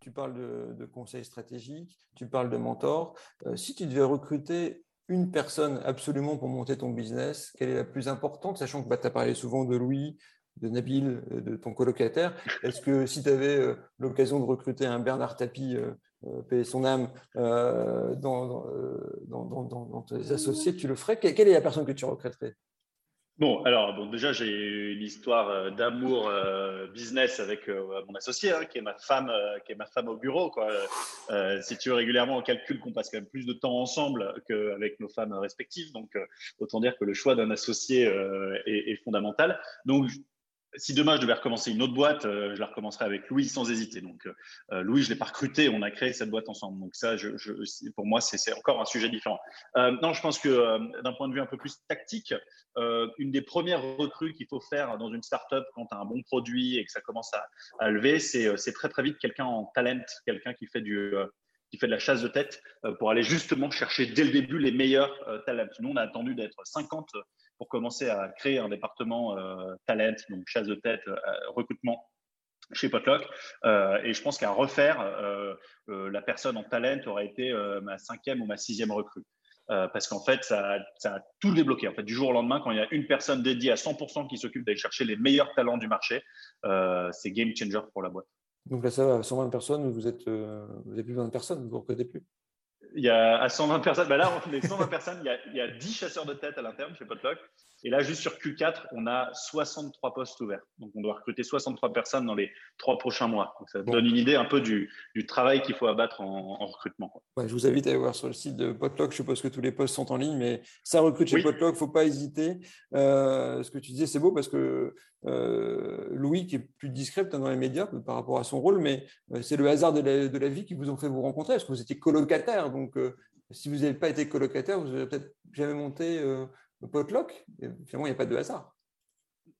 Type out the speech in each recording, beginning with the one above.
Tu parles de, de conseils stratégiques, tu parles de mentors. Euh, si tu devais recruter une personne absolument pour monter ton business, quelle est la plus importante, sachant que bah, tu as parlé souvent de Louis, de Nabil, euh, de ton colocataire. Est-ce que si tu avais euh, l'occasion de recruter un Bernard Tapie, euh, payer son âme, dans, dans, dans, dans, tes associés, tu le ferais? Quelle, est la personne que tu recruterais Bon, alors bon, déjà j'ai une histoire d'amour business avec mon associé, hein, qui est ma femme, qui est ma femme au bureau. Quoi. si tu veux régulièrement, on calcule qu'on passe quand même plus de temps ensemble qu'avec nos femmes respectives. Donc, autant dire que le choix d'un associé est, est, fondamental. Donc, si demain je devais recommencer une autre boîte, euh, je la recommencerais avec Louis sans hésiter. Donc euh, Louis, je l'ai pas recruté, on a créé cette boîte ensemble. Donc ça, pour moi, c'est encore un sujet différent. Euh, non, je pense que euh, d'un point de vue un peu plus tactique, euh, une des premières recrues qu'il faut faire dans une startup quand tu un bon produit et que ça commence à, à lever, c'est très très vite quelqu'un en talent, quelqu'un qui fait du qui fait de la chasse de tête pour aller justement chercher dès le début les meilleurs talents. Nous, on a attendu d'être 50 pour commencer à créer un département euh, talent, donc chasse de tête, euh, recrutement chez Potluck. Euh, et je pense qu'à refaire, la personne en talent aurait été ma cinquième ou ma sixième recrue. parce qu'en fait, ça, a tout débloqué. En fait, du jour au lendemain, quand il y a une personne dédiée à 100% qui s'occupe d'aller chercher les meilleurs talents du marché, c'est game changer pour la boîte. Donc là, ça va, 120 personnes, vous êtes, vous avez plus de 20 personnes, vous ne recrutez plus il y a à 120 personnes, ben là, on les 120 personnes, il y, a, il y, a, 10 chasseurs de tête à l'interne chez Potluck. Et là, juste sur Q4, on a 63 postes ouverts. Donc, on doit recruter 63 personnes dans les trois prochains mois. Donc, ça donne une idée un peu du, du travail qu'il faut abattre en, en recrutement. Ouais, je vous invite à aller voir sur le site de Potluck. Je suppose que tous les postes sont en ligne, mais ça recrute chez Potluck. Il ne faut pas hésiter. Euh, ce que tu disais, c'est beau parce que euh, Louis, qui est plus discret dans les médias par rapport à son rôle, mais euh, c'est le hasard de la, de la, vie qui vous ont fait vous rencontrer. Parce que vous étiez colocataire. Donc, euh, si vous n'avez pas été colocataire, vous n'avez peut-être jamais monté euh, potluck. finalement, il n'y a pas de hasard.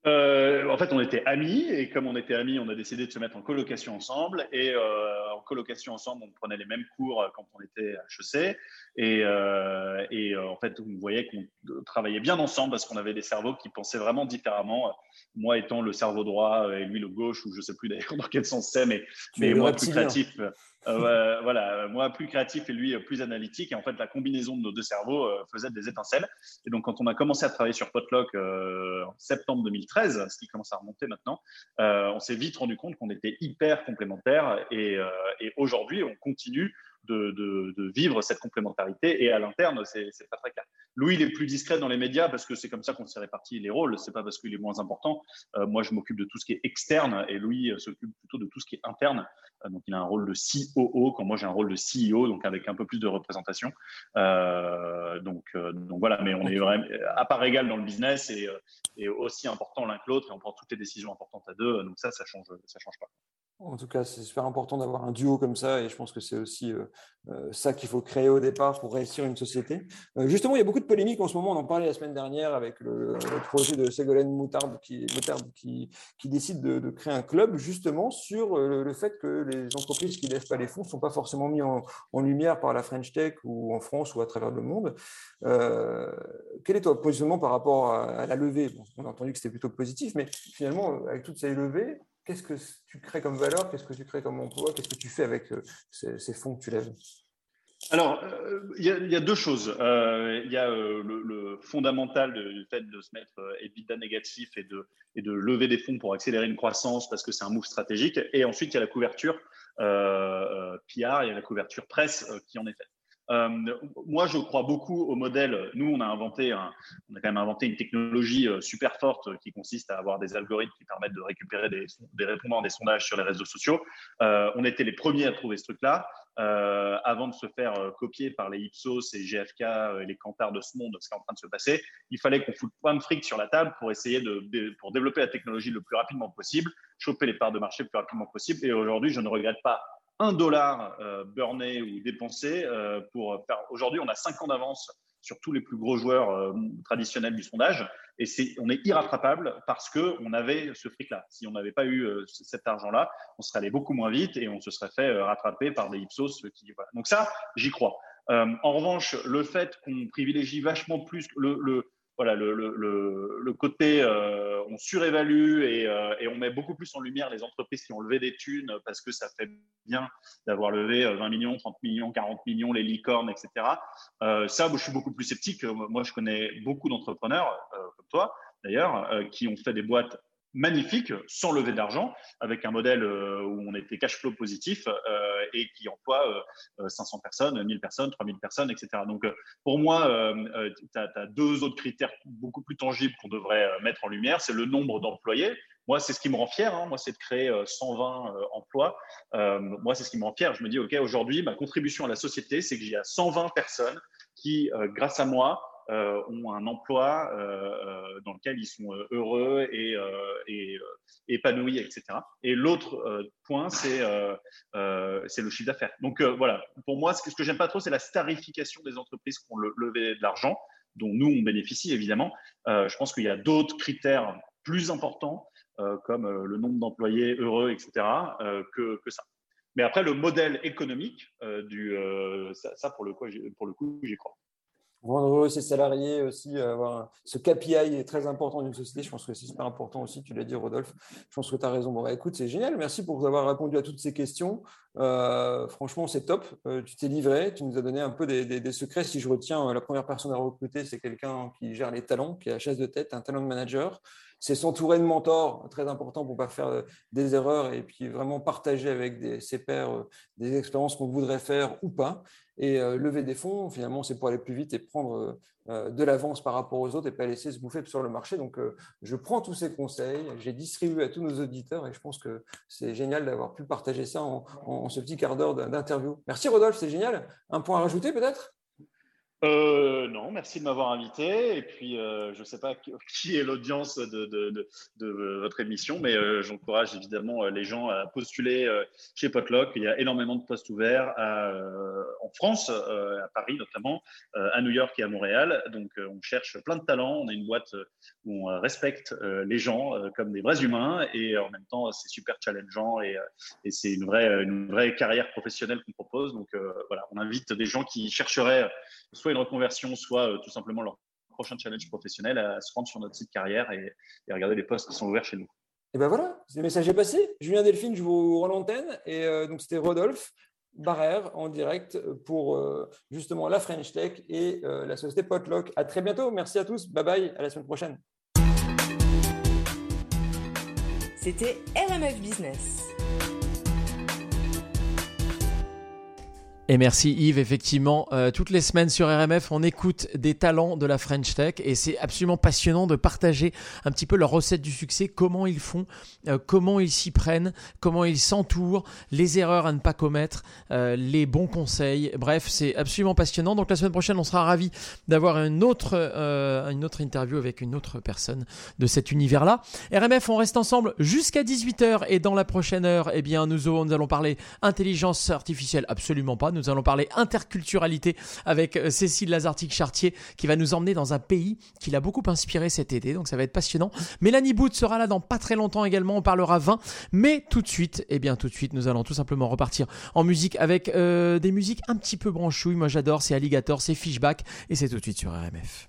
Euh, en fait, on était amis et comme on était amis, on a décidé de se mettre en colocation ensemble. Et euh, en colocation ensemble, on prenait les mêmes cours quand on était à HEC. Et, euh, et euh, en fait, on voyait qu'on travaillait bien ensemble parce qu'on avait des cerveaux qui pensaient vraiment différemment. Moi étant le cerveau droit et lui le gauche, ou je sais plus d'ailleurs dans quel sens c'est, mais, mais moi plus créatif. Euh, voilà, moi plus créatif et lui plus analytique. Et en fait, la combinaison de nos deux cerveaux euh, faisait des étincelles. Et donc, quand on a commencé à travailler sur Potluck euh, en septembre 2013, ce qui commence à remonter maintenant, on s'est vite rendu compte qu'on était hyper complémentaires. Et, et aujourd'hui, on continue de, de, de, vivre cette complémentarité. Et à l'interne, c'est pas très clair. Louis, il est plus discret dans les médias parce que c'est comme ça qu'on s'est réparti les rôles. C'est pas parce qu'il est moins important. Euh, moi, je m'occupe de tout ce qui est externe et Louis euh, s'occupe plutôt de tout ce qui est interne. Euh, donc, il a un rôle de COO quand moi j'ai un rôle de CEO, donc avec un peu plus de représentation. Donc, donc voilà. Mais on est vraiment à part égal dans le business et, et aussi important l'un que l'autre et on prend toutes les décisions importantes à deux. Donc ça, ça change, ça change pas. En tout cas, c'est super important d'avoir un duo comme ça et je pense que c'est aussi euh, euh, ça qu'il faut créer au départ pour réussir une société. Euh, justement, il y a beaucoup de polémiques en ce moment. On en parlait la semaine dernière avec le, projet de Ségolène Moutarde qui, décide de, créer un club justement sur le, fait que les entreprises qui ne lèvent pas les fonds ne sont pas forcément mis en, lumière par la French Tech ou en France ou à travers le monde. quel est ton positionnement par rapport à, la levée? On a entendu que c'était plutôt positif, mais finalement, avec toutes ces levées, qu'est-ce que tu crées comme valeur, qu'est-ce que tu crées comme emploi, qu'est-ce que tu fais avec euh, ces, fonds que tu lèves? Alors, euh, il y, a deux choses. Euh, il y a le, le, fondamental du fait de se mettre EBITDA négatif et de, et de lever des fonds pour accélérer une croissance parce que c'est un move stratégique. Et ensuite, il y a la couverture PR, il y a la couverture presse qui en est faite. Euh, moi, je crois beaucoup au modèle. Nous, on a inventé, on a quand même inventé une technologie euh, super forte qui consiste à avoir des algorithmes qui permettent de récupérer des, des répondants des sondages sur les réseaux sociaux. Euh, on était les premiers à trouver ce truc-là. Avant de se faire copier par les Ipsos et GFK et les Cantars de ce monde, ce qui est en train de se passer, il fallait qu'on foute plein de fric sur la table pour essayer de, de, pour développer la technologie le plus rapidement possible, choper les parts de marché le plus rapidement possible. Et aujourd'hui, je ne regrette pas un dollar euh, burné ou dépensé euh, pour faire. Aujourd'hui, on a cinq ans d'avance sur tous les plus gros joueurs euh, traditionnels du sondage, et c'est on est irrattrapable parce que on avait ce fric-là. Si on n'avait pas eu euh, cet argent-là, on serait allé beaucoup moins vite et on se serait fait euh, rattraper par des Ipsos. Qui, voilà. Donc ça, j'y crois. en revanche, le fait qu'on privilégie vachement plus le, le voilà, le, le, le, côté, euh, on surévalue et, euh, et, on met beaucoup plus en lumière les entreprises qui ont levé des thunes parce que ça fait bien d'avoir levé 20 millions, 30 millions, 40 millions, les licornes, etc. Euh, ça, je suis beaucoup plus sceptique. Moi, je connais beaucoup d'entrepreneurs, comme toi d'ailleurs, qui ont fait des boîtes magnifique, sans lever d'argent, avec un modèle euh, où on était cash flow positif euh, et qui emploie 500 euh, personnes, 1000 personnes, 3000 personnes, etc. Donc, pour moi, tu as, deux autres critères beaucoup plus tangibles qu'on devrait mettre en lumière. C'est le nombre d'employés. Moi, c'est ce qui me rend fier. Hein. Moi, c'est de créer 120 emplois. moi, c'est ce qui me rend fier. Je me dis, OK, aujourd'hui, ma contribution à la société, c'est que j'ai 120 personnes qui, grâce à moi, ont un emploi euh, euh, dans lequel ils sont heureux et, épanouis, etc. Et l'autre point, c'est le chiffre d'affaires. Donc voilà, pour moi, ce que, j'aime pas trop, c'est la starification des entreprises qui ont levé de l'argent, dont nous, on bénéficie évidemment. je pense qu'il y a d'autres critères plus importants, comme le nombre d'employés heureux, etc., que, ça. Mais après, le modèle économique, ça, pour le coup, j'y crois rendre ses salariés aussi, euh, avoir ce KPI est très important d'une société. Je pense que c'est super important aussi. Tu l'as dit, Rodolphe. Je pense que tu as raison. Bon, bah, écoute, c'est génial. Merci pour avoir répondu à toutes ces questions. Euh, franchement, c'est top. Euh, tu t'es livré. Tu nous as donné un peu des, secrets. Si je retiens, la première personne à recruter, c'est quelqu'un qui gère les talents, qui a la chaise de tête, un talent manager c'est s'entourer de mentors, très important pour ne pas faire des erreurs et puis vraiment partager avec ses pairs des expériences qu'on voudrait faire ou pas. Et euh, lever des fonds, finalement, c'est pour aller plus vite et prendre euh, de l'avance par rapport aux autres et pas laisser se bouffer sur le marché. Donc, euh, je prends tous ces conseils, j'ai distribué à tous nos auditeurs et je pense que c'est génial d'avoir pu partager ça en ce petit quart d'heure d'interview. Merci Rodolphe, c'est génial. Un point à rajouter peut-être? Euh, non, merci de m'avoir invité. Et puis, euh, je ne sais pas qui est l'audience de, votre émission, mais euh, j'encourage évidemment les gens à postuler chez Potluck. Il y a énormément de postes ouverts en France, à Paris notamment, à New York et à Montréal. Donc, on cherche plein de talents. On est une boîte où on respecte les gens comme des vrais humains et en même temps, c'est super challengeant et, et c'est une vraie, une vraie carrière professionnelle qu'on propose. Donc, voilà, on invite des gens qui chercheraient soit une reconversion, soit euh, tout simplement leur prochain challenge professionnel à se rendre sur notre site carrière et, regarder les postes qui sont ouverts chez nous. Et ben voilà, le message est passé. Julien Delphine, je vous rends l'antenne. Et euh, donc, c'était Rodolphe Barrère en direct pour euh, justement la French Tech et la société Potlock. À très bientôt. Merci à tous. Bye bye. À la semaine prochaine. C'était RMF Business. Et merci Yves, effectivement, euh, toutes les semaines sur RMF, on écoute des talents de la French Tech et c'est absolument passionnant de partager un petit peu leur recette du succès, comment ils font, euh, comment ils s'y prennent, comment ils s'entourent, les erreurs à ne pas commettre, euh, les bons conseils. Bref, c'est absolument passionnant. Donc la semaine prochaine, on sera ravi d'avoir une autre, une autre interview avec une autre personne de cet univers-là. RMF, on reste ensemble jusqu'à 18h et dans la prochaine heure, eh bien, nous, nous allons parler intelligence artificielle, absolument pas nous allons parler interculturalité avec euh, Cécile Lazartique-Chartier qui va nous emmener dans un pays qui l'a beaucoup inspiré cet été. Donc ça va être passionnant. Mélanie Boot sera là dans pas très longtemps également. On parlera vin. Mais tout de suite, eh bien tout de suite, nous allons tout simplement repartir en musique avec euh, des musiques un petit peu branchouilles. Moi j'adore, c'est Alligator, c'est Fishback et c'est tout de suite sur RMF.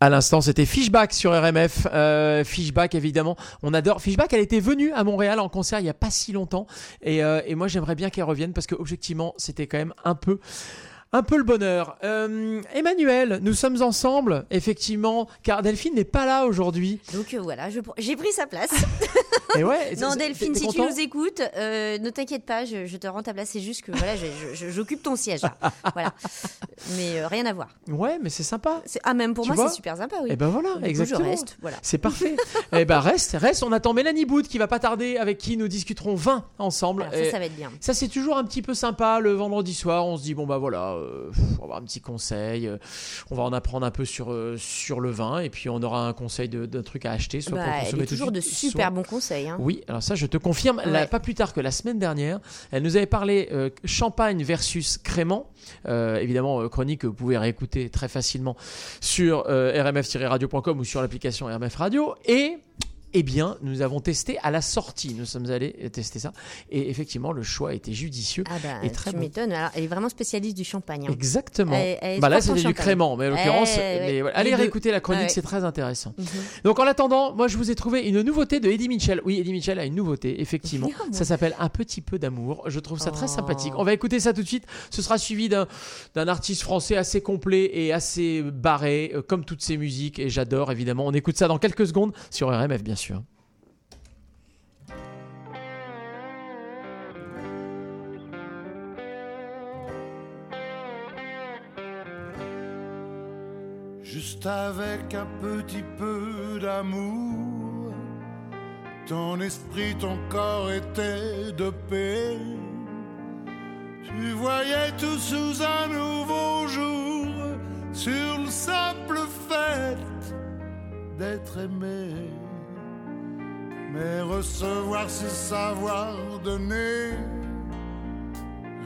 À l'instant, c'était Fishback sur RMF. Euh, Fishback, évidemment, on adore. Fishback, elle était venue à Montréal en concert il n'y a pas si longtemps. Et, euh, et moi, j'aimerais bien qu'elle revienne parce que, objectivement, c'était quand même un peu un peu le bonheur. Euh, Emmanuel, nous sommes ensemble, effectivement, car Delphine n'est pas là aujourd'hui. Donc euh, voilà, j'ai pris sa place. Et ouais, non, Delphine, si tu nous écoutes, euh, ne t'inquiète pas, je, te rends ta place. C'est juste que voilà, j'occupe ton siège. voilà. Mais rien à voir. Ouais, mais c'est sympa. Ah, même pour moi, c'est super sympa, oui. Et eh ben voilà, exactement. Je reste, voilà. C'est parfait. et eh ben reste, reste. On attend Mélanie Boot qui va pas tarder, avec qui nous discuterons 20 ensemble. ça, ça va être bien. Ça, c'est toujours un petit peu sympa le vendredi soir. On se dit, bon, bah voilà euh, on va avoir un petit conseil, euh, on va en apprendre un peu sur, euh, sur le vin, et puis on aura un conseil d'un truc à acheter, soit bah, pour consommer toujours de super bons conseils. Hein. Oui, alors ça, je te confirme, pas plus tard que la semaine dernière, elle nous avait parlé champagne versus crément. évidemment, chronique que vous pouvez réécouter très facilement sur rmf-radio.com ou sur l'application RMF Radio. Et eh bien, nous avons testé à la sortie. Nous sommes allés tester ça. Et effectivement, le choix était judicieux ah bah, et très tu m'étonnes. elle est vraiment spécialiste du champagne. Hein. Exactement. bah là, c'était du crément. Mais en l'occurrence, allez réécouter la chronique, c'est très intéressant. Mhm. Donc, en attendant, moi, je vous ai trouvé une nouveauté de Eddie Mitchell. Oui, Eddie Mitchell a une nouveauté, effectivement. ça s'appelle Un petit peu d'amour. Je trouve ça très oh. sympathique. On va écouter ça tout de suite. Ce sera suivi d'un artiste français assez complet et assez barré, euh, comme toutes ses musiques. Et j'adore, évidemment. On écoute ça dans quelques secondes sur RMF, bien Juste avec un petit peu d'amour, ton esprit, ton corps était dopé. Tu voyais tout sous un nouveau jour, sur le simple fait d'être aimé. Mais recevoir, c'est savoir donner.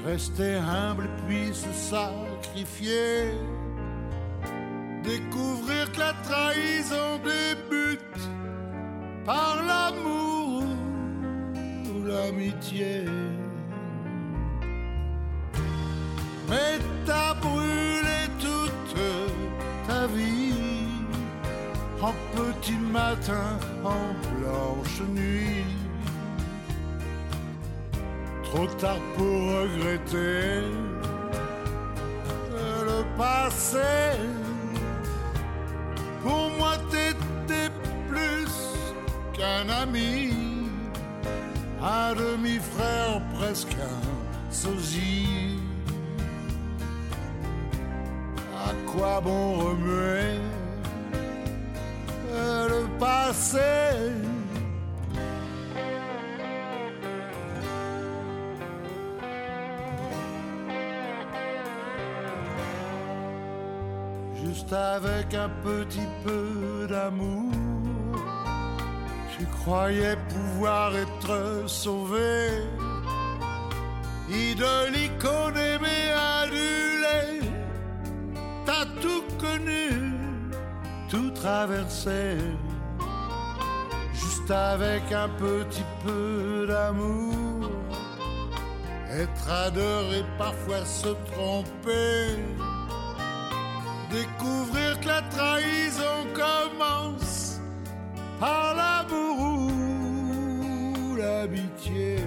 Rester humble puis se sacrifier. Découvrir que la trahison débute par l'amour ou l'amitié. Mais t'as brûlé toute ta vie en petit matin, en blanche nuit. Trop tard pour regretter le passé. Pour moi, t'étais plus qu'un ami, un demi-frère, presque un sosie. À quoi bon remuer Juste avec un petit peu d'amour, tu croyais pouvoir être sauvé. Idole, icône, aimé, adulé, t'as tout connu, tout traversé. Avec un petit peu d'amour, être adoré, parfois se tromper. Découvrir que la trahison commence par l'amour ou l'amitié.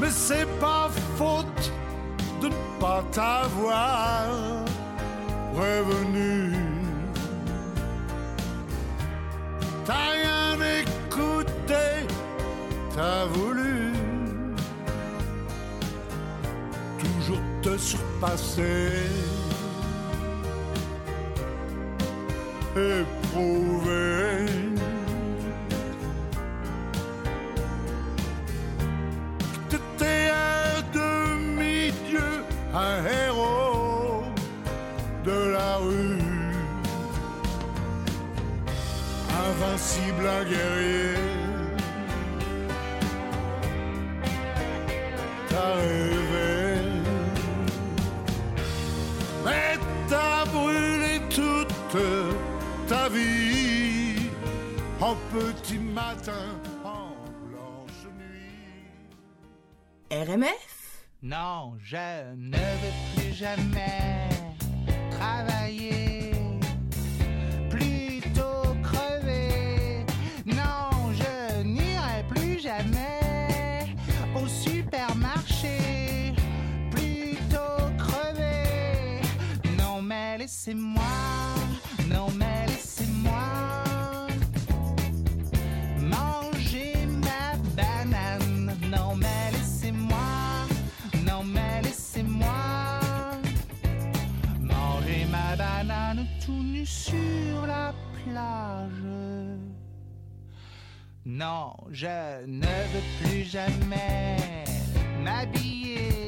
Mais c'est pas faute de ne pas t'avoir prévenu. T'as rien écouté, t'as voulu toujours te surpasser. Éprouver. T'étais un demi-dieu, Invincible, un guerrier. T'as rêvé. Mais t'as brûlé toute ta vie en petit matin, en blanche nuit. RMF Non, je ne veux plus jamais travailler, sur la plage. Non, je ne veux plus jamais m'habiller.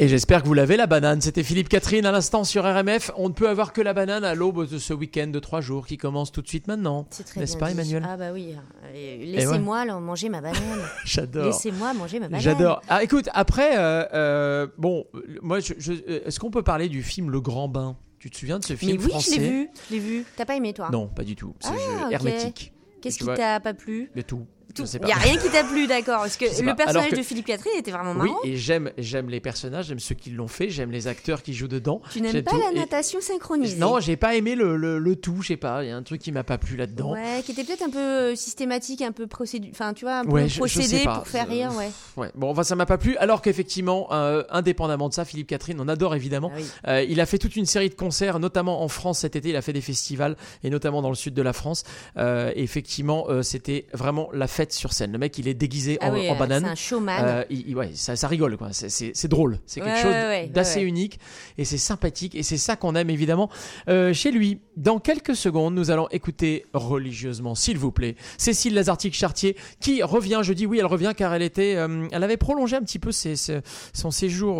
Et j'espère que vous l'avez la banane. C'était Philippe Catherine à l'instant sur RMF. On ne peut avoir que la banane à l'aube de ce week-end de trois jours qui commence tout de suite maintenant. C'est très N'est-ce pas, dit. Emmanuel Ah bah oui. Laissez-moi là, manger ma banane. J'adore. Laissez-moi manger ma banane. J'adore. Ah, écoute, après, euh, euh, bon, moi, je, je- euh, est-ce qu'on peut parler du film Le Grand Bain? Tu te souviens de ce Mais film oui, français je l'ai vu. Je l'ai vu. T'as pas aimé toi? Non, pas du tout. C'est Ah, je- ok. hermétique. Qu'est-ce qui t'a pas plu? De tout. Il pas. y a rien qui t'a plu, d'accord Parce que le pas. personnage que- de Philippe Catherine était vraiment Oui, marrant. et j'aime, j'aime les personnages, j'aime ceux qui l'ont fait, j'aime les acteurs qui jouent dedans. Tu n'aimes pas tout, la et- natation synchronisée? Non, j'ai pas aimé le, le, le tout, je sais pas, il y a un truc qui m'a pas plu là-dedans. Ouais, qui était peut-être un peu euh, systématique, un peu procédé, enfin tu vois, un peu Ouais, procédé pour faire rire, ouais. Ouais. Bon, enfin, ça m'a pas plu. Alors qu'effectivement, euh, indépendamment de ça, Philippe Catherine, on adore évidemment. Ah oui. Euh, il a fait toute une série de concerts, notamment en France cet été. Il a fait des festivals et notamment dans le sud de la France. Euh, effectivement, c'était vraiment la fête sur scène. Le mec, il est déguisé Ah en, oui, en euh, banane. C'est un showman. Euh, il- il- ouais, ça, ça rigole, quoi. C'est- drôle. C'est quelque Ouais, chose ouais, d'assez unique et c'est sympathique et c'est ça qu'on aime évidemment euh, chez lui. Dans quelques secondes, nous allons écouter religieusement, s'il vous plaît, Cécile Lazartique-Chartier qui revient. Je dis oui, elle revient car elle était, euh, elle avait prolongé un petit peu ses- ses- son séjour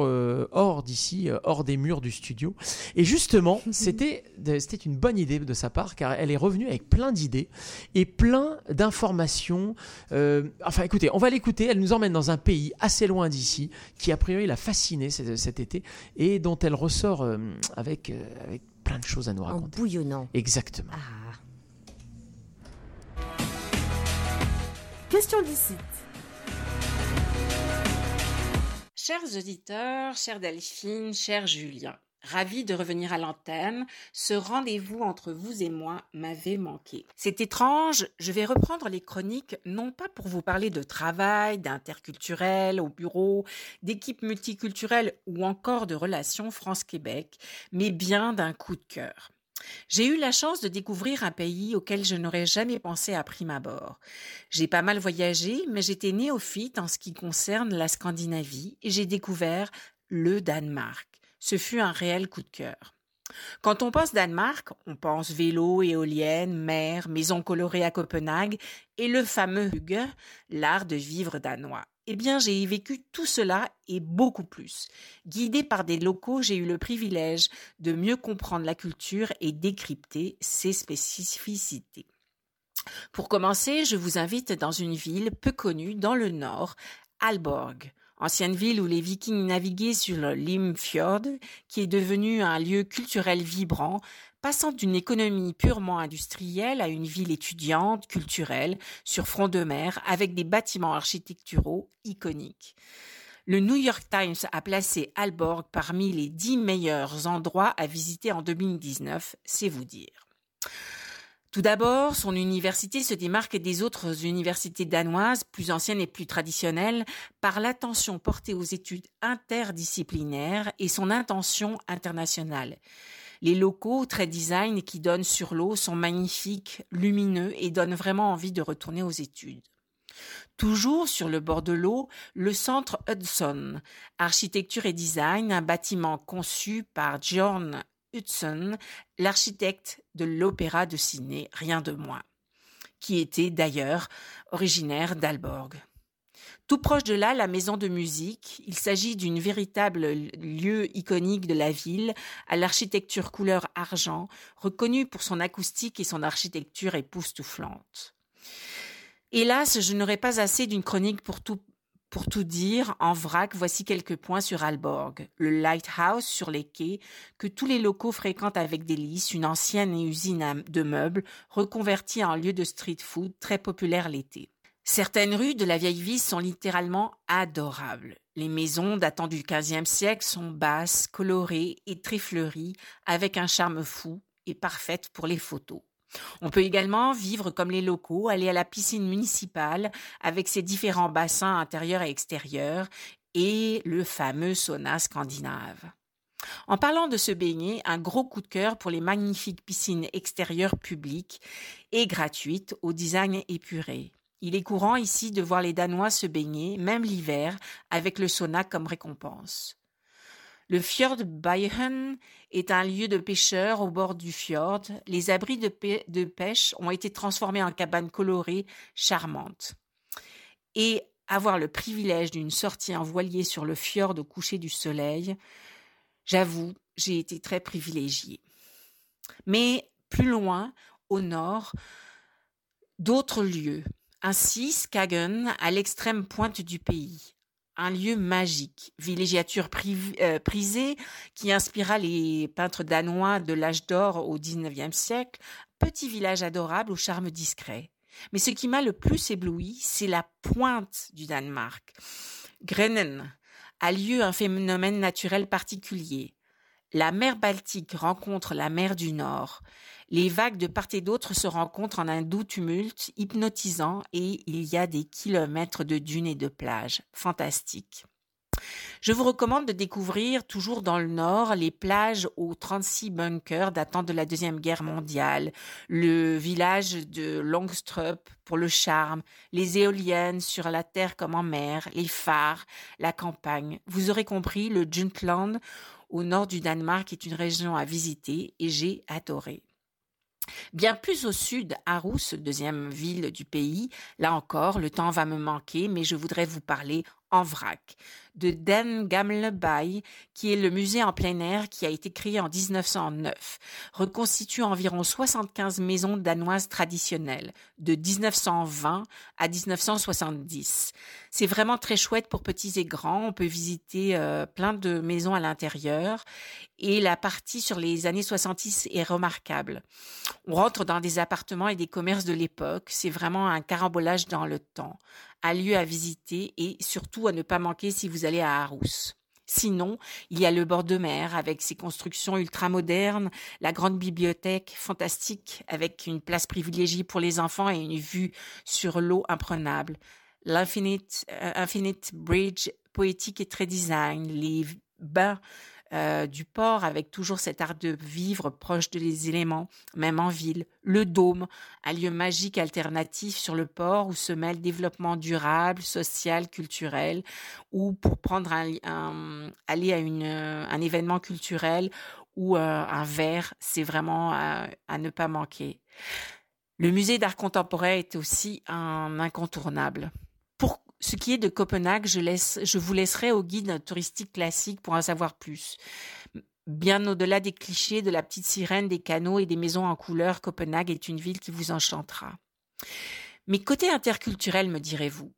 hors d'ici, hors des murs du studio. Et justement, c'était c'était une bonne idée de sa part car elle est revenue avec plein d'idées et plein d'informations. Euh, enfin, écoutez, on va l'écouter. Elle nous emmène dans un pays assez loin d'ici, qui a priori l'a fascinée cet, cet été et dont elle ressort euh, avec, euh, avec plein de choses à nous en raconter. bouillonnant. Exactement. Ah. Question d'ici. Chers auditeurs, chère Delphine, cher Julien, ravi de revenir à l'antenne. Ce rendez-vous entre vous et moi m'avait manqué. C'est étrange, je vais reprendre les chroniques non pas pour vous parler de travail, d'interculturel au bureau, d'équipes multiculturelles ou encore de relations France-Québec, mais bien d'un coup de cœur. J'ai eu la chance de découvrir un pays auquel je n'aurais jamais pensé à prime abord. J'ai pas mal voyagé, mais j'étais néophyte en ce qui concerne la Scandinavie et j'ai découvert le Danemark. Ce fut un réel coup de cœur. Quand on pense Danemark, on pense vélo, éolienne, mer, maison colorée à Copenhague et le fameux hygge, l'art de vivre danois. Eh bien, j'ai vécu tout cela et beaucoup plus. Guidée par des locaux, j'ai eu le privilège de mieux comprendre la culture et décrypter ses spécificités. Pour commencer, je vous invite dans une ville peu connue dans le nord, Alborg, ancienne ville où les Vikings naviguaient sur le Limfjord, qui est devenu un lieu culturel vibrant, passant d'une économie purement industrielle à une ville étudiante, culturelle, sur front de mer, avec des bâtiments architecturaux iconiques. Le New York Times a placé Alborg parmi les dix meilleurs endroits à visiter en 2019, c'est vous dire. Tout d'abord, son université se démarque des autres universités danoises, plus anciennes et plus traditionnelles, par l'attention portée aux études interdisciplinaires et son intention internationale. Les locaux très design qui donnent sur l'eau sont magnifiques, lumineux et donnent vraiment envie de retourner aux études. Toujours sur le bord de l'eau, le centre Hudson, architecture et design, un bâtiment conçu par John Hudson, l'architecte de l'Opéra de Sydney, rien de moins, qui était d'ailleurs originaire d'Alborg. Tout proche de là, la maison de musique. Il s'agit d'une véritable lieu iconique de la ville, à l'architecture couleur argent, reconnue pour son acoustique et son architecture époustouflante. Hélas, je n'aurai pas assez d'une chronique pour tout pour tout dire, en vrac, voici quelques points sur Alborg. Le Lighthouse sur les quais, que tous les locaux fréquentent avec délice, une ancienne usine de meubles reconvertie en lieu de street food très populaire l'été. Certaines rues de la vieille ville sont littéralement adorables. Les maisons datant du XVe siècle sont basses, colorées et très fleuries, avec un charme fou et parfaites pour les photos. On peut également vivre comme les locaux, aller à la piscine municipale avec ses différents bassins intérieurs et extérieurs et le fameux sauna scandinave. En parlant de se baigner, un gros coup de cœur pour les magnifiques piscines extérieures publiques et gratuites au design épuré. Il est courant ici de voir les Danois se baigner, même l'hiver, avec le sauna comme récompense. Le fjord Bayern est un lieu de pêcheurs au bord du fjord. Les abris de, pêche ont été transformés en cabanes colorées, charmantes. Et avoir le privilège d'une sortie en voilier sur le fjord au coucher du soleil, j'avoue, j'ai été très privilégiée. Mais plus loin, au nord, d'autres lieux. Ainsi, Skagen, à l'extrême pointe du pays. Un lieu magique, villégiature euh, prisée qui inspira les peintres danois de l'âge d'or au XIXe siècle, petit village adorable au charme discret. Mais ce qui m'a le plus ébloui, c'est la pointe du Danemark. Grenen a lieu un phénomène naturel particulier. La mer Baltique rencontre la mer du Nord. Les vagues de part et d'autre se rencontrent en un doux tumulte hypnotisant et il y a des kilomètres de dunes et de plages. Fantastique. Je vous recommande de découvrir, toujours dans le nord, les plages aux 36 bunkers datant de la Deuxième Guerre mondiale, le village de Longstrup pour le charme, les éoliennes sur la terre comme en mer, les phares, la campagne. Vous aurez compris, le Juntland au nord du Danemark est une région à visiter et j'ai adoré. Bien plus au sud, Aarhus, deuxième ville du pays, là encore, le temps va me manquer, mais je voudrais vous parler en vrac de Den Gamle Bay, qui est le musée en plein air qui a été créé en 1909, reconstitue environ 75 maisons danoises traditionnelles de 1920 à 1970. C'est vraiment très chouette pour petits et grands. On peut visiter euh, plein de maisons à l'intérieur et la partie sur les années 70 est remarquable. On rentre dans des appartements et des commerces de l'époque. C'est vraiment un carambolage dans le temps un lieu à visiter et surtout à ne pas manquer si vous à Aarhus. Sinon, il y a le bord de mer avec ses constructions ultramodernes, la grande bibliothèque fantastique avec une place privilégiée pour les enfants et une vue sur l'eau imprenable, l'Infinite euh, Bridge poétique et très design, les bains euh, du port avec toujours cet art de vivre proche des éléments, même en ville. Le dôme, un lieu magique alternatif sur le port où se mêle développement durable, social, culturel, ou pour prendre un, aller à une, un événement culturel ou euh, un verre, c'est vraiment à ne pas manquer. Le musée d'art contemporain est aussi un incontournable ce qui est de Copenhague, je, vous laisserai au guide touristique classique pour en savoir plus. Bien au-delà des clichés de la petite sirène, des canaux et des maisons en couleur, Copenhague est une ville qui vous enchantera. Mais côté interculturel, me direz-vous,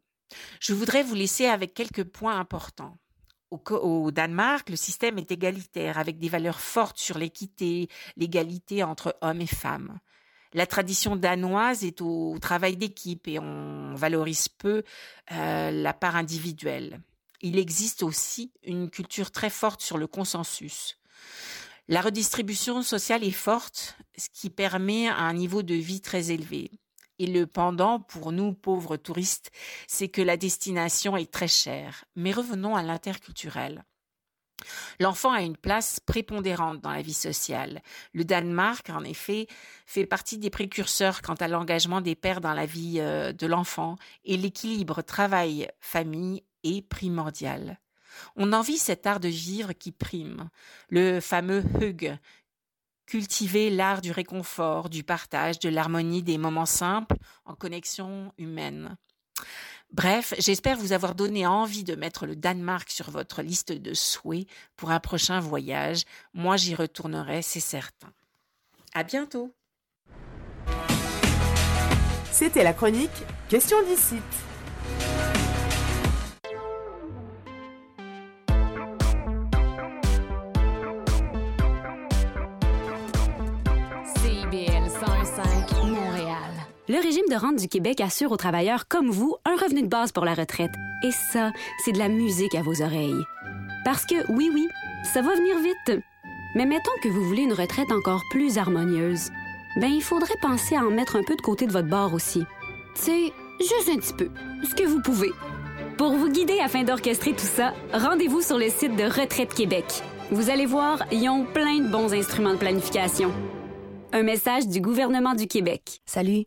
je voudrais vous laisser avec quelques points importants. Au, Danemark, le système est égalitaire, avec des valeurs fortes sur l'équité, l'égalité entre hommes et femmes. La tradition danoise est au travail d'équipe et on valorise peu euh, la part individuelle. Il existe aussi une culture très forte sur le consensus. La redistribution sociale est forte, ce qui permet un niveau de vie très élevé. Et le pendant pour nous pauvres touristes, c'est que la destination est très chère. Mais revenons à l'interculturel. L'enfant a une place prépondérante dans la vie sociale. Le Danemark, en effet, fait partie des précurseurs quant à l'engagement des pères dans la vie euh, de l'enfant et l'équilibre travail-famille est primordial. On envie cet art de vivre qui prime, le fameux hug, cultiver l'art du réconfort, du partage, de l'harmonie des moments simples en connexion humaine. Bref, j'espère vous avoir donné envie de mettre le Danemark sur votre liste de souhaits pour un prochain voyage. Moi, j'y retournerai, c'est certain. À bientôt. C'était la chronique Question d'ici. Le régime de rente du Québec assure aux travailleurs comme vous un revenu de base pour la retraite. Et ça, c'est de la musique à vos oreilles. Parce que, oui, oui, ça va venir vite. Mais mettons que vous voulez une retraite encore plus harmonieuse. Ben, il faudrait penser à en mettre un peu de côté de votre bord aussi. C'est juste un petit peu. Ce que vous pouvez. Pour vous guider afin d'orchestrer tout ça, rendez-vous sur le site de Retraite Québec. Vous allez voir, ils ont plein de bons instruments de planification. Un message du gouvernement du Québec. Salut.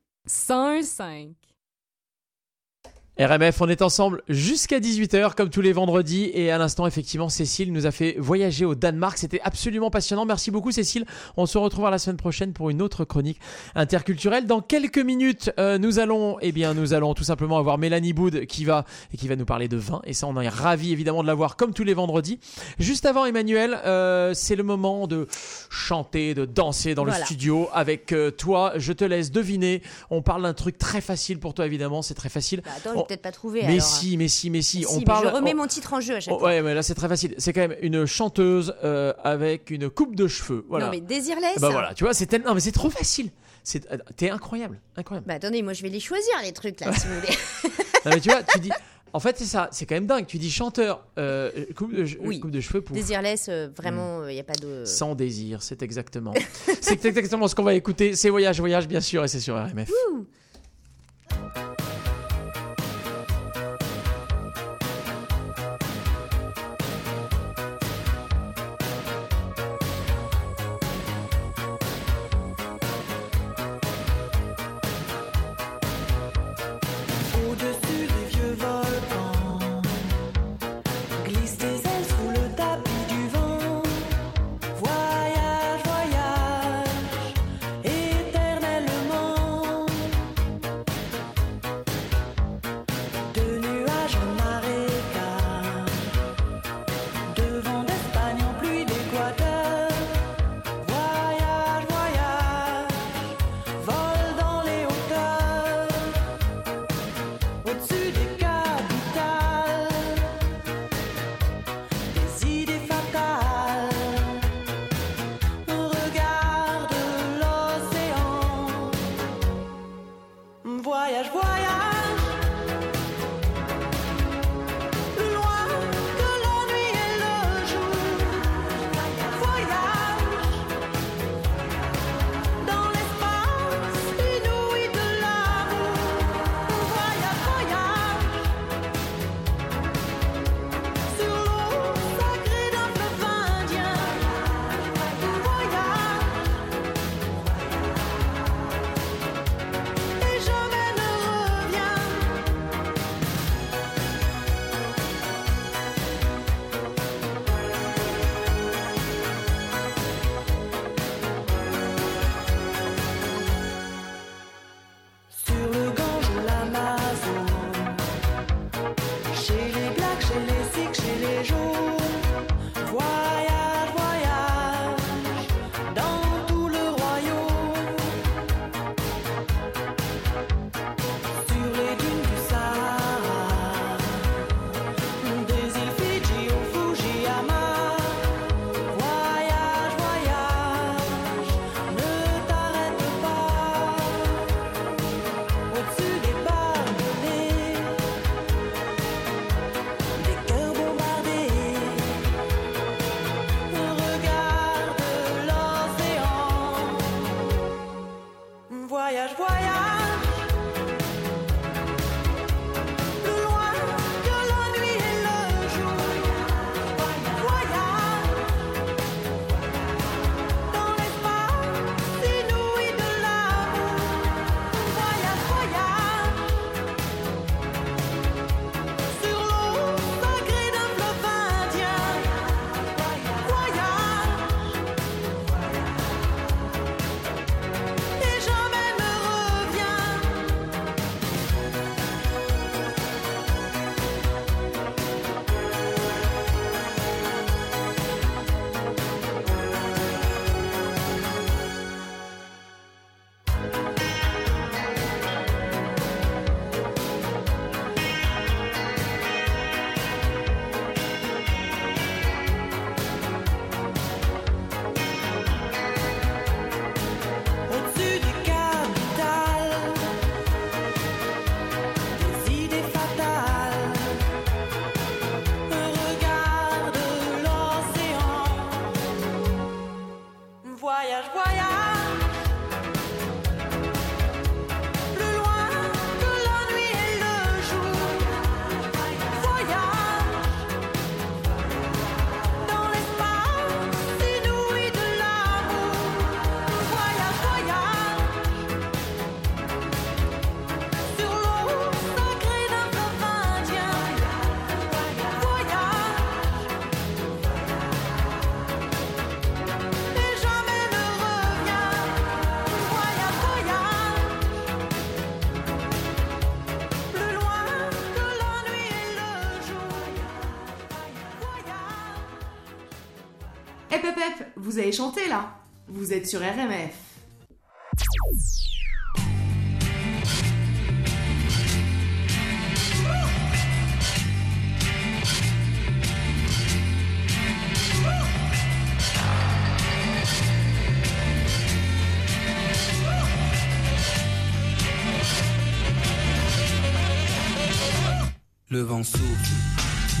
105. RMF, on est ensemble jusqu'à 18h comme tous les vendredis et à l'instant effectivement Cécile nous a fait voyager au Danemark, c'était absolument passionnant. Merci beaucoup Cécile. On se retrouvera la semaine prochaine pour une autre chronique interculturelle. Dans quelques minutes, euh, nous allons eh bien nous allons tout simplement avoir Mélanie Boud qui va et qui va nous parler de vin et ça on est ravi évidemment de la voir comme tous les vendredis. Juste avant Emmanuel, euh, c'est le moment de chanter, de danser dans Voilà. le studio avec euh, toi. Je te laisse deviner. On parle d'un truc très facile pour toi évidemment, c'est très facile. Bah, peut-être pas trouver. mais alors. si, mais si, mais si. On parle. je remets on- mon titre en jeu à chaque Oh, fois. ouais, mais là c'est très facile. C'est quand même une chanteuse euh, avec une coupe de cheveux. Voilà. Non, mais Désirless. Bah voilà, tu vois, c'est tel- non mais c'est trop facile. C'est euh, t'es incroyable, incroyable. Bah attendez, moi je vais les choisir les trucs là, si vous voulez. non mais tu vois, tu dis. En fait, c'est ça, c'est quand même dingue. Tu dis chanteur, euh, coupe, de, Oui. coupe de cheveux pour Désirless, euh, vraiment, il n'y a pas de. sans désir, c'est exactement. c'est exactement ce qu'on va écouter. C'est Voyage, Voyage, bien sûr, et c'est sur RMF. Ouh. Vous avez chanté là Vous êtes sur RMF. Le vent souffle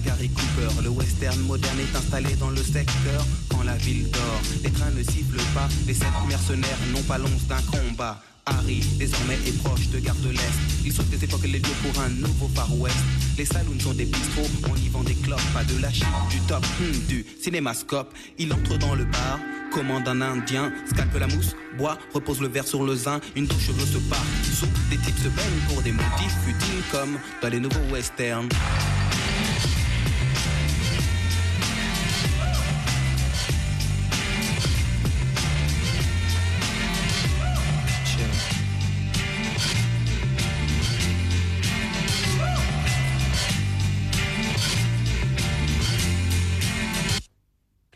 Gary Cooper. Le western moderne est installé dans le secteur. Quand la ville dort, les trains ne sifflent pas. Les sept mercenaires n'ont pas l'once d'un combat. Harry, désormais, est proche de Gare de l'Est. Il saute des époques les lieux pour un nouveau Far West. Les saloons sont des bistrots, on y vend des clopes, pas de la du top, hmm, du cinémascope. Il entre dans le bar, commande un indien, scalpe la mousse, boit, repose le verre sur le zin, une douche cheveux se part. Sous, des types se baignent pour des motifs futiles comme dans les nouveaux westerns.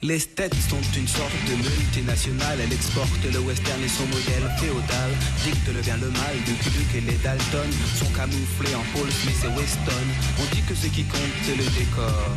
Les States sont une sorte de multinationale. Elle exporte le western et son modèle féodal. Dicte le bien le mal. Luke Luke et les Dalton sont camouflés en Paul Smith et Weston. On dit que ce qui compte, c'est le décor.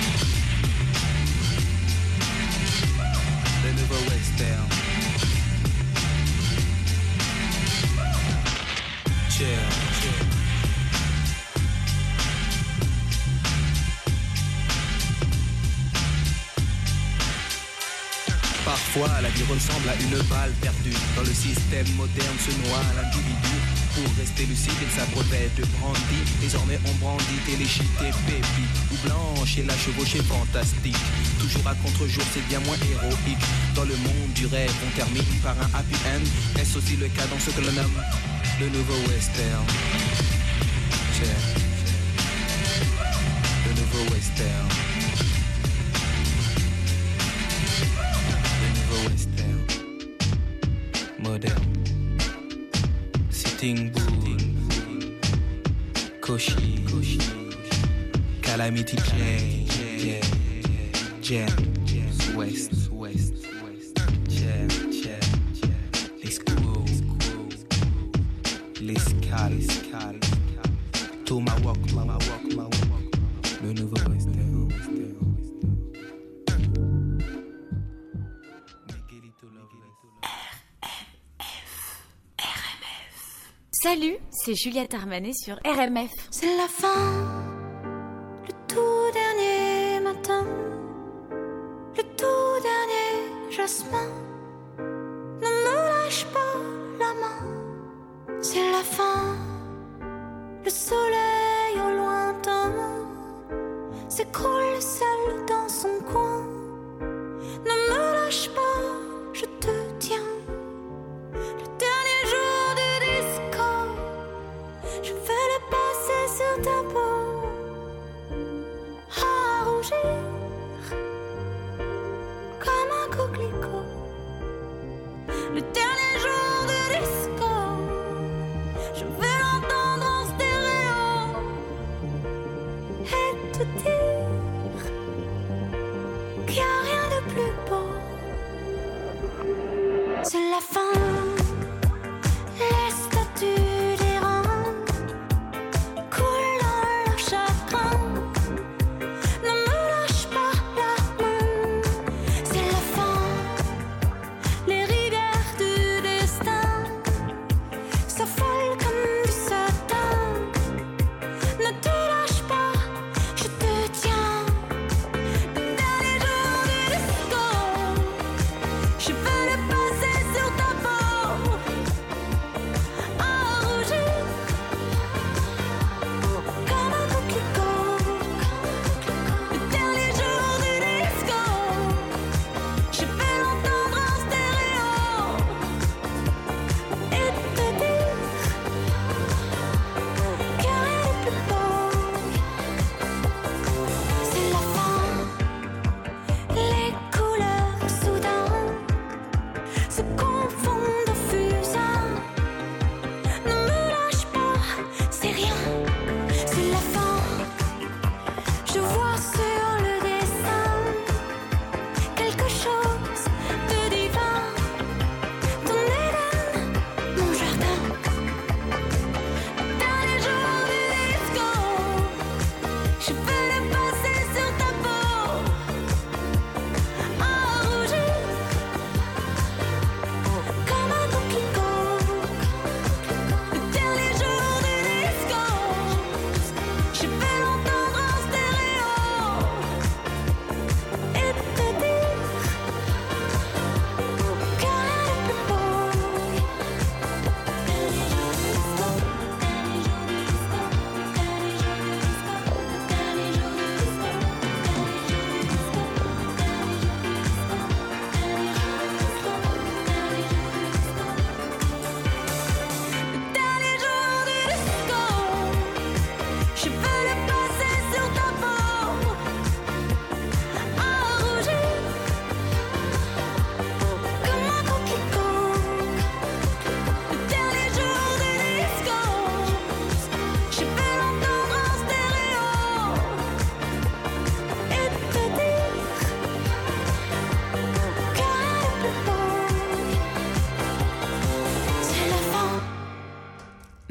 Parfois, la vie ressemble à une balle perdue. Dans le système moderne se noie l'individu. Pour rester lucide, il s'abreuvait de brandy. Désormais, on brandit téléchité baby. Ou blanche et la chevauchée fantastique. Toujours à contre-jour, c'est bien moins héroïque. Dans le monde du rêve, on termine par un happy end. Est-ce aussi le cas dans ce que l'on nomme le nouveau western? Le nouveau western. Moderne. Sitting Bull. Koshi. Calamity Jane. Jam. West. West. Jam. Les Squirrels. Les Scal. Tomahawk. Tomahawk. Le nouveau western. Salut, c'est Juliette Armanet sur RMF. C'est la fin, le tout dernier matin, le tout dernier jasmin. Ne me lâche pas la main, c'est la fin, le soleil au lointain s'écroule seul dans son coin.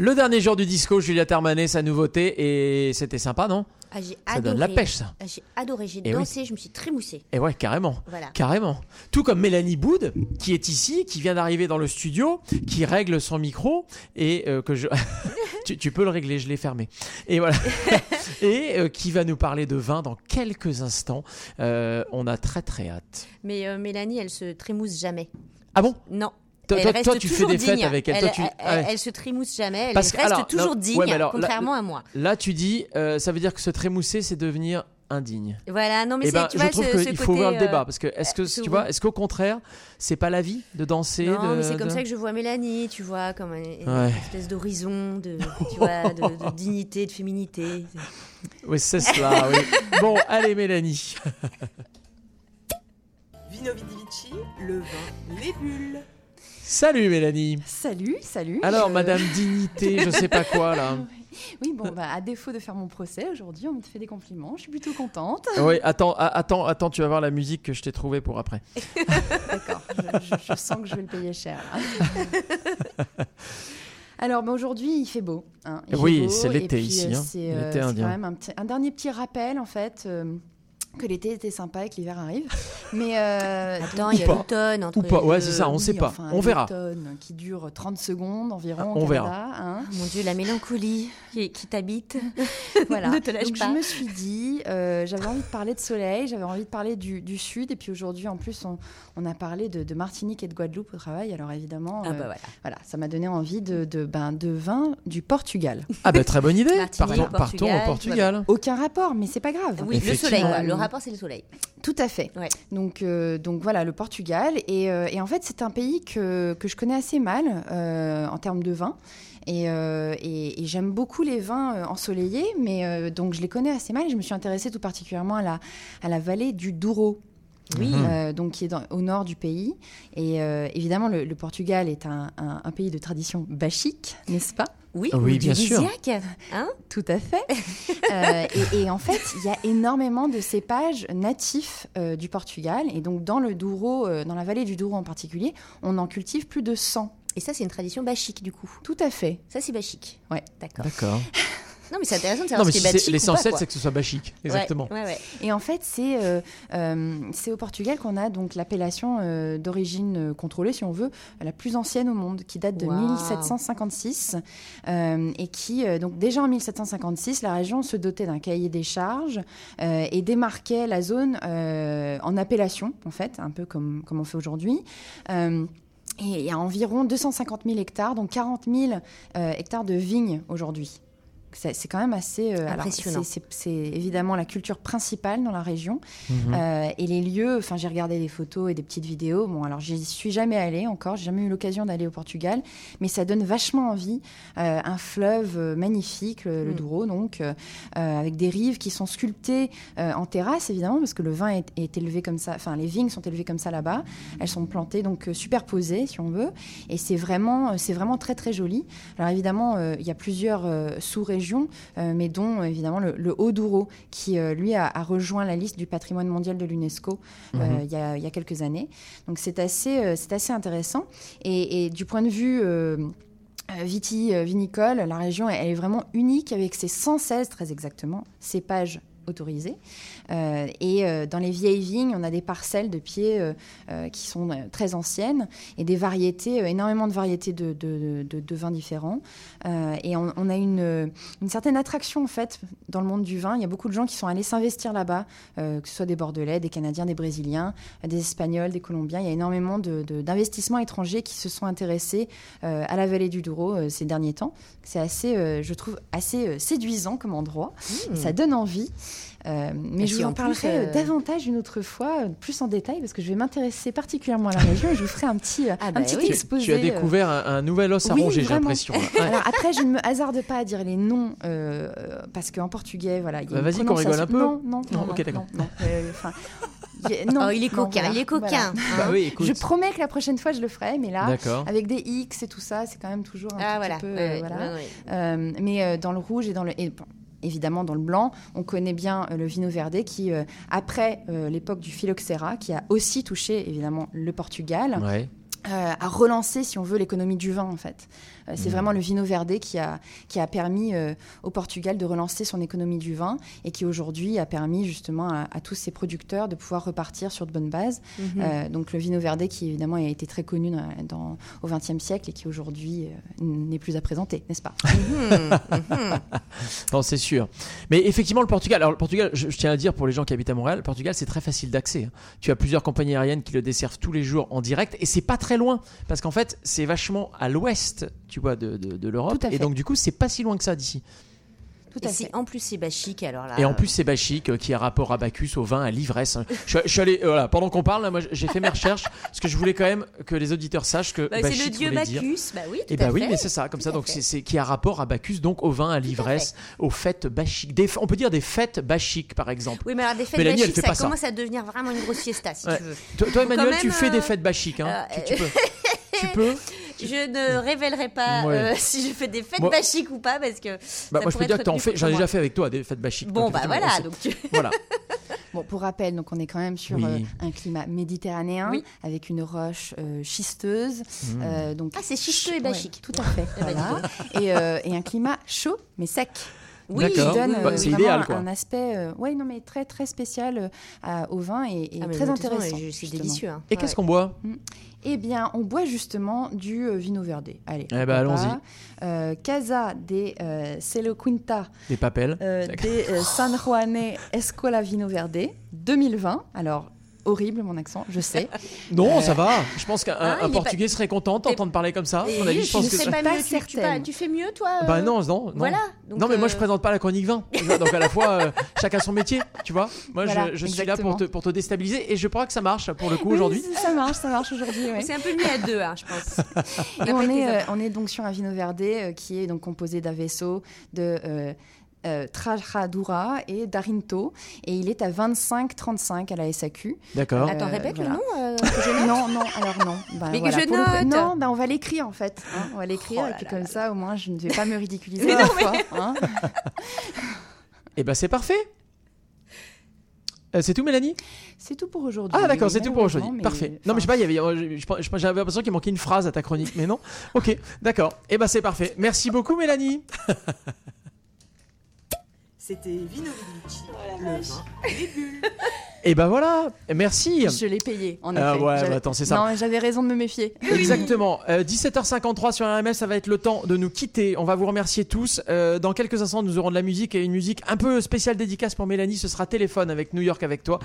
Le dernier jour du disco, Juliette Armanet, sa nouveauté, et c'était sympa, non? Ah, j'ai Ça adoré. donne la pêche, ça. Ah, J'ai adoré, j'ai Eh oui. dansé, je me suis trémoussée. Et ouais, carrément. Voilà. Carrément. Tout comme Mélanie Boud, qui est ici, qui vient d'arriver dans le studio, qui règle son micro et euh, que je. tu, tu peux le régler, je l'ai fermé. Et voilà. et euh, qui va nous parler de vin dans quelques instants. Euh, on a très très hâte. Mais Mélanie, elle se trémousse jamais. Ah bon? Non. Toi- Elle toi- reste toi, tu fais toujours des fêtes digne. avec elle. Elle, Toi, tu- elle- ouais. elle se trémousse jamais. Elle Parce reste alors, toujours non, digne, ouais, alors, là- contrairement à moi. Là, tu dis, euh, ça veut dire que se trémousser, c'est devenir indigne. Voilà, non mais Eh c'est, ben, tu je trouve qu'il faut ouvrir le euh, débat parce que est-ce que se tu vois, est-ce qu'au contraire, c'est pas la vie de danser Non, de- mais c'est comme de- ça que je vois Mélanie, tu vois, comme une, une Ouais. espèce d'horizon, de, tu vois, de, de dignité, de féminité. Oui, c'est cela. oui. Bon, allez, Mélanie. Vino Vidi Vici, le vin, les bulles. Salut, Mélanie. Salut, salut. Alors, je- Madame Dignité, je sais pas quoi là. Oui, bon, bah, à défaut de faire mon procès, aujourd'hui, on me fait des compliments. Je suis plutôt contente. Oui, attends, attends, attends, tu vas voir la musique que je t'ai trouvée pour après. D'accord, je, je- je sens que je vais le payer cher. là. Alors, bah, aujourd'hui, il fait beau. hein. Il Oui, c'est l'été ici, euh, hein. C'est L'été euh, c'est indien. quand même un, petit- un dernier petit rappel, en fait. euh, que l'été était sympa et que l'hiver arrive. Mais euh, Attends, il y a l'automne entre Ou pas, ouais, c'est ça, on deux. sait Oui, pas. enfin, on verra. l'automne qui dure 30 secondes environ. Ah, on verra. Canada, hein. Mon Dieu, la mélancolie qui, qui t'habite. Voilà. ne te lâche Donc pas. je me suis dit, euh, j'avais envie de parler de soleil, j'avais envie de parler du, du sud, et puis aujourd'hui en plus on, on a parlé de, de Martinique et de Guadeloupe au travail. Alors évidemment, Ah euh, bah voilà. ça m'a donné envie de, de, ben, de vin du Portugal. Ah bah très bonne idée. Martinique, Partons, partons Portugal, au Portugal. Aucun rapport, mais c'est pas grave. Oui, le soleil, le rapport c'est le soleil. Tout à fait. Ouais. Donc, euh, donc voilà, le Portugal. Et, euh, et en fait, c'est un pays que, que je connais assez mal euh, en termes de vin. Et, et- et j'aime beaucoup les vins ensoleillés, mais donc je les connais assez mal. Et je me suis intéressée tout particulièrement à la, à la vallée du Douro. Oui. Euh, donc qui est dans- au nord du pays. Et euh, évidemment, le, le Portugal est un, un- un pays de tradition bachique, n'est-ce pas? Oui, Oui, ou bien sûr. Hein? Tout à fait. Euh, et, et en fait, il y a énormément de cépages natifs euh, du Portugal. Et donc, dans le Douro, euh, dans la vallée du Douro en particulier, on en cultive plus de 100. Et ça, c'est une tradition bachique, du coup? Tout à fait. Ça, c'est bachique. Ouais. D'accord. D'accord. Non, mais c'est intéressant de Non, savoir mais ce si qui est c'est- bachique ou pas, l'essentiel, c'est que ce soit bachique. Exactement. Ouais, ouais, ouais. Et en fait, c'est euh, euh, c'est au Portugal qu'on a donc l'appellation euh, d'origine euh, contrôlée, si on veut, la plus ancienne au monde, qui date de Waouh. 1756. euh, et qui, euh, donc déjà en 1756, la région se dotait d'un cahier des charges euh, et démarquait la zone euh, en appellation, en fait, un peu comme, comme on fait aujourd'hui. Euh, et il y a environ 250 000 hectares, donc 40 000 euh, hectares de vignes aujourd'hui. C'est quand même assez euh, Impressionnant. c'est- évidemment la culture principale dans la région. Mhm. Euh, et les lieux, enfin j'ai regardé des photos et des petites vidéos. Bon, alors j'y suis jamais allée encore, j'ai jamais eu l'occasion d'aller au Portugal, mais ça donne vachement envie. Euh, un fleuve magnifique, le, le Mm. Douro, donc avec des rives qui sont sculptées euh, en terrasse évidemment, parce que le vin est, est élevé comme ça. Enfin, les vignes sont élevées comme ça là-bas. Elles sont plantées donc euh, superposées, si on veut, et c'est vraiment, c'est vraiment très très joli. Alors évidemment, euh, il y a plusieurs euh, sous-régions, euh, mais dont euh, évidemment le, le Haut-Douro, qui euh, lui a, a rejoint la liste du patrimoine mondial de l'UNESCO Mhm. il y, a, il y a quelques années. Donc c'est assez, c'est assez intéressant. Et, et du point de vue viti, vinicole, la région elle est vraiment unique avec ses 116 très exactement cépages autorisés. Euh, et euh, dans les vieilles vignes, on a des parcelles de pieds euh, qui sont très anciennes et des variétés, énormément de variétés de, de- de- de vins différents. Et on, on a une, une certaine attraction en fait dans le monde du vin. Il y a beaucoup de gens qui sont allés s'investir là-bas, que ce soit des Bordelais, des Canadiens, des Brésiliens, des Espagnols, des Colombiens. Il y a énormément d'investissements étrangers qui se sont intéressés à la vallée du Douro ces derniers temps. C'est assez, je trouve, assez séduisant comme endroit. Mmh. Ça donne envie. Euh, mais Et je vous en parlerai euh, euh, davantage une autre fois, plus en détail, parce que je vais m'intéresser particulièrement à la région et je vous ferai un petit, Ah un bah petit oui. Tu- exposé. Tu as découvert un, un nouvel os à oui, ronger, j'ai l'impression. Alors après, je ne me hasarde pas à dire les noms euh, parce qu'en portugais, voilà, il y a Bah, vas-y, qu'on rigole un peu. Non, non, Non, non, ok, d'accord. non, euh, Oh, il est non, coquin, voilà, il est coquin. voilà. hein. Bah oui. Je promets que la prochaine fois, je le ferai, mais là, avec des X et tout ça, c'est quand même toujours un Ah tout voilà. petit peu. Ouais, euh, ouais, voilà. ouais, ouais. Euh, mais euh, dans le rouge et dans le. et, bon, Évidemment, dans le blanc, on connaît bien euh, le vino verde qui, euh, après euh, l'époque du phylloxéra, qui a aussi touché évidemment le Portugal, Ouais. à relancer, si on veut, l'économie du vin, en fait. Euh, c'est Mhm. vraiment le Vino Verde qui a, qui a permis euh, au Portugal de relancer son économie du vin et qui aujourd'hui a permis justement à, à tous ces producteurs de pouvoir repartir sur de bonnes bases. Mhm. Euh, donc le Vino Verde qui évidemment a été très connu dans, dans- au XXe siècle et qui aujourd'hui euh, n'est plus à présenter, n'est-ce pas? Non, c'est sûr. Mais effectivement, le Portugal, alors le Portugal, je, je tiens à dire pour les gens qui habitent à Montréal, le Portugal, c'est très facile d'accès. hein. Tu as plusieurs compagnies aériennes qui le desservent tous les jours en direct et c'est pas très loin parce qu'en fait, c'est vachement à l'ouest, tu vois, de, de- de l'Europe. Tout à Et fait. donc, du coup, c'est pas si loin que ça d'ici. Et si en plus c'est bachique, alors là. Et en plus, c'est Bachic euh, qui a rapport à Bacchus, au vin, à l'ivresse. hein. Je, suis- je suis allé, euh, voilà, pendant qu'on parle, là, moi, j'ai fait mes recherches parce que je voulais quand même que les auditeurs sachent que Bah, c'est le dieu dire- Bacchus, bah oui, tout Et bah à oui, fait. mais c'est ça, comme ça. Tout à Donc fait. c'est qui a rapport à Bacchus, donc au vin, à l'ivresse, aux fêtes bachiques. Des, on peut dire des fêtes bachiques, par exemple. Oui, mais alors des fêtes Mélanie, elle bachiques, fait ça pas ça. commence à devenir vraiment une grosse fiesta, si Ouais. tu veux. Toi, Emmanuel, tu fais des euh, fêtes bachiques. Hein. euh, tu, tu peux. tu peux Je ne révélerai pas Ouais. euh, si je fais des fêtes Moi- bachiques ou pas, parce que. Bah, ça moi, je peux pourrait dire être que t'en fais. J'en ai déjà fait avec toi des fêtes bachiques. Bon, donc bah voilà, on donc tu- Voilà. Bon, pour rappel, donc on est quand même sur Oui. euh, un climat méditerranéen Oui. avec une roche euh, schisteuse. Mmh. euh, donc Ah, c'est schisteux et Ouais, bachique. tout à fait. Voilà. dis et, euh, et un climat chaud mais sec. Oui, qui D'accord. donne Bah, euh, vraiment idéal, un- quoi. un aspect, euh, ouais, non mais très très spécial euh, à- au vin et, et Ah, très intéressant. c'est délicieux, hein. Et qu'est-ce qu'on boit? Mm. Eh bien, on boit justement du euh, vino verde. Allez. Eh ben, allons-y. Euh, Casa de euh, Celo Quinta Des papels. euh, D'accord. de euh, San Juane Escola Vino Verde 2020. Alors, horrible mon accent, je sais. Non, Euh, ça va. Je pense qu'un Ah, Portugais serait content d'entendre parler comme ça. À mon avis, je pense ne que pas pas mieux, tu- tu, fais mieux, toi euh Bah non, non, non. Voilà. donc, non, mais moi euh, je présente pas la chronique vin. Donc à la fois, euh, chacun son métier, tu vois. Moi Voilà, je, je suis là pour te, pour te déstabiliser et je crois que ça marche pour le coup Oui, aujourd'hui. ça marche, ça marche aujourd'hui. ouais. C'est un peu mieux à deux, hein, je pense. Et on est, euh, sympa. on est donc sur un vino verde euh, qui est donc composé d'Aveso, de euh, euh, Trajadura et d'Arinto. Et il est à 25,35 à la SAQ. D'accord. Attends, répète le voilà. nom euh, que je note. Non, non, alors non. Bah, Mais que voilà, je le coup- note. Non, bah, on va l'écrire en fait. hein, on va l'écrire Oh et puis là comme là ça, au moins, je ne vais pas me ridiculiser Mais à la non, mais- fois. hein. Et ben c'est parfait. Euh, c'est tout, Mélanie? C'est tout pour aujourd'hui. Ah d'accord, oui, c'est tout pour aujourd'hui. Parfait. Non mais je sais pas, il y avait, euh, je- je- je- j'avais l'impression qu'il manquait une phrase à ta chronique, mais non. Ok, d'accord. Et ben c'est parfait. Merci beaucoup, Mélanie. C'était Vino Vidici, le vin, les bulles. Et ben voilà. Merci. Je l'ai payé, en effet. Ah ouais, bah attends, c'est ça. Non, j'avais raison de me méfier. Exactement. Euh, 17h53 sur RMS, ça va être le temps de nous quitter. On va vous remercier tous. Euh, dans quelques instants, nous aurons de la musique et une musique un peu spéciale dédicace pour Mélanie. Ce sera téléphone avec New York avec toi.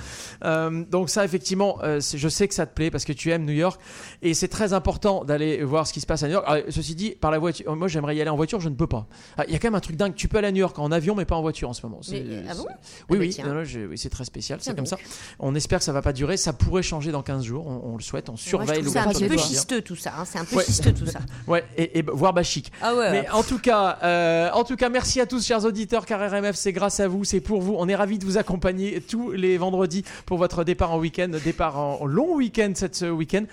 Euh, donc ça, effectivement, euh, je sais que ça te plaît parce que tu aimes New York et c'est très important d'aller voir ce qui se passe à New York. Alors, ceci dit, par la voiture, moi j'aimerais y aller en voiture, je ne peux pas. Ah, Il y a quand même un truc dingue. Tu peux aller à New York en avion, mais pas en voiture en ce moment. Mais, ah bon? c'est- Ah Oui, bah oui. tiens. Non, non, je- oui, c'est très spécial. C'est comme ça. On espère que ça va pas durer. Ça pourrait changer dans 15 jours. On, on le souhaite. On surveille ça un petit peu schisteux tout ça. hein, C'est un peu Ouais. schisteux tout ça. Ouais, et, et voire bachique. Ah ouais. Mais en tout cas, euh, en tout cas, merci à tous, chers auditeurs, car RMF, c'est grâce à vous, c'est pour vous. On est ravis de vous accompagner tous les vendredis pour votre départ en week-end, départ en long week-end cette ce week-end.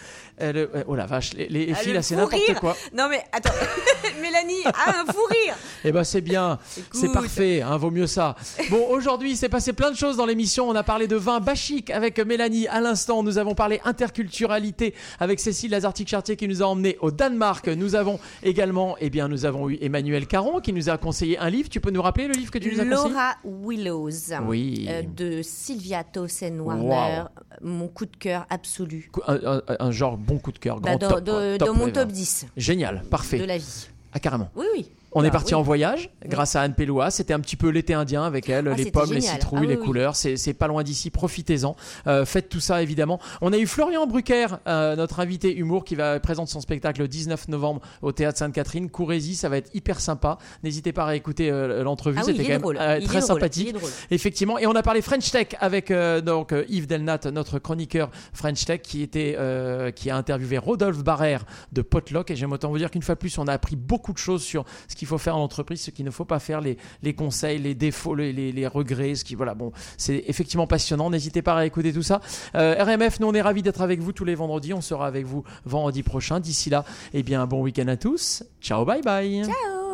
Euh, le- euh, oh la vache, les, les Ah, filles le là, c'est n'importe quoi. Non mais attends, Mélanie a un fou rire. Eh ben c'est bien, c'est parfait, hein, vaut mieux ça. Bon, aujourd'hui, il s'est passé plein de choses dans l'émission. On a parlé de vin bachique avec Mélanie à l'instant. Nous avons parlé interculturalité avec Cécile Lazartic-Chartier qui nous a emmené au Danemark. Nous avons également, eh bien, nous avons eu Emmanuel Caron qui nous a conseillé un livre. Tu peux nous rappeler le livre que tu nous as conseillé? Laura Willows. Oui. euh, de Sylvia Towson Warner. Mon coup de cœur absolu. un, un- un genre bon coup de cœur, Bah, grand dans, top, quoi. dans- Top, dans mon top ouais. 10 Génial, parfait. de la vie. Ah carrément. Oui, oui. On est Oula, parti oui. en voyage grâce à Anne Pelloua. C'était un petit peu l'été indien avec elle, Ah, les pommes, les citrouilles, Ah, les oui, couleurs. C'est pas loin d'ici. Profitez-en. Euh, faites tout ça évidemment. On a eu Florian Brucker, euh, notre invité humour, qui va présenter son spectacle le 19 novembre au théâtre Sainte-Catherine. Courez-y, ça va être hyper sympa. N'hésitez pas à écouter euh, l'entrevue. Ah C'était quand même drôle. très sympathique. Effectivement. Et on a parlé French Tech avec donc Yves Delnat, notre chroniqueur French Tech, qui était qui a interviewé Rodolphe Barrère de Potluck. Et j'aime autant vous dire qu'une fois de plus, on a appris beaucoup de choses sur ce qu'il faut faire en entreprise, ce qu'il ne faut pas faire, les, les conseils, les défauts, les, les- regrets. Ce qui voilà, bon, c'est effectivement passionnant. N'hésitez pas à écouter tout ça. Euh, RMF, nous on est ravis d'être avec vous tous les vendredis. On sera avec vous vendredi prochain. D'ici là, eh bien, bon week-end à tous. Ciao, bye bye. Ciao.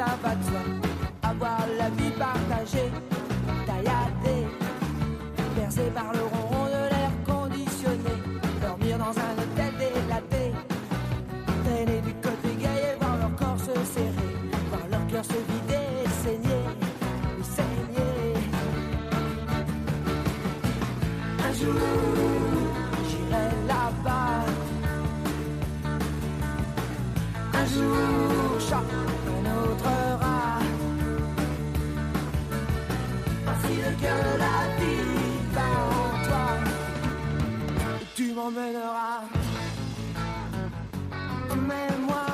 De soi. Avoir la vie partagée, tailladée, percée par le ronron de l'air conditionné. Dormir dans un hôtel délaté, traîner du côté et voir leur corps se serrer, voir leur cœur se vider et saigner, saigner. Un jour, j'irai là-bas. Un jour, chat, M'emmèneras. Emmène-moi.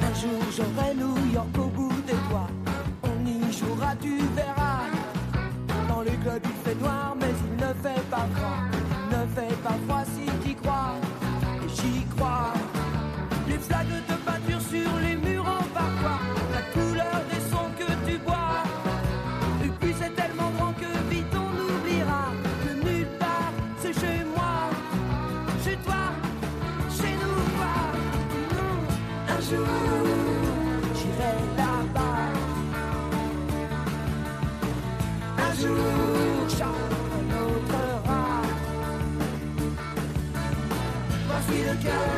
Un jour j'aurai New York au bout des doigts. On y jouera, tu verras. Dans les clubs il fait noir, mais Voici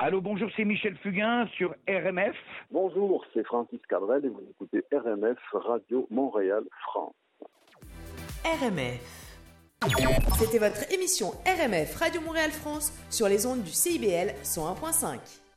Allô, bonjour, c'est Michel Fugain sur RMF. Bonjour, c'est Francis Cadrel et vous écoutez RMF Radio Montréal France. RMF. C'était votre émission RMF Radio Montréal France sur les ondes du CIBL 101.5.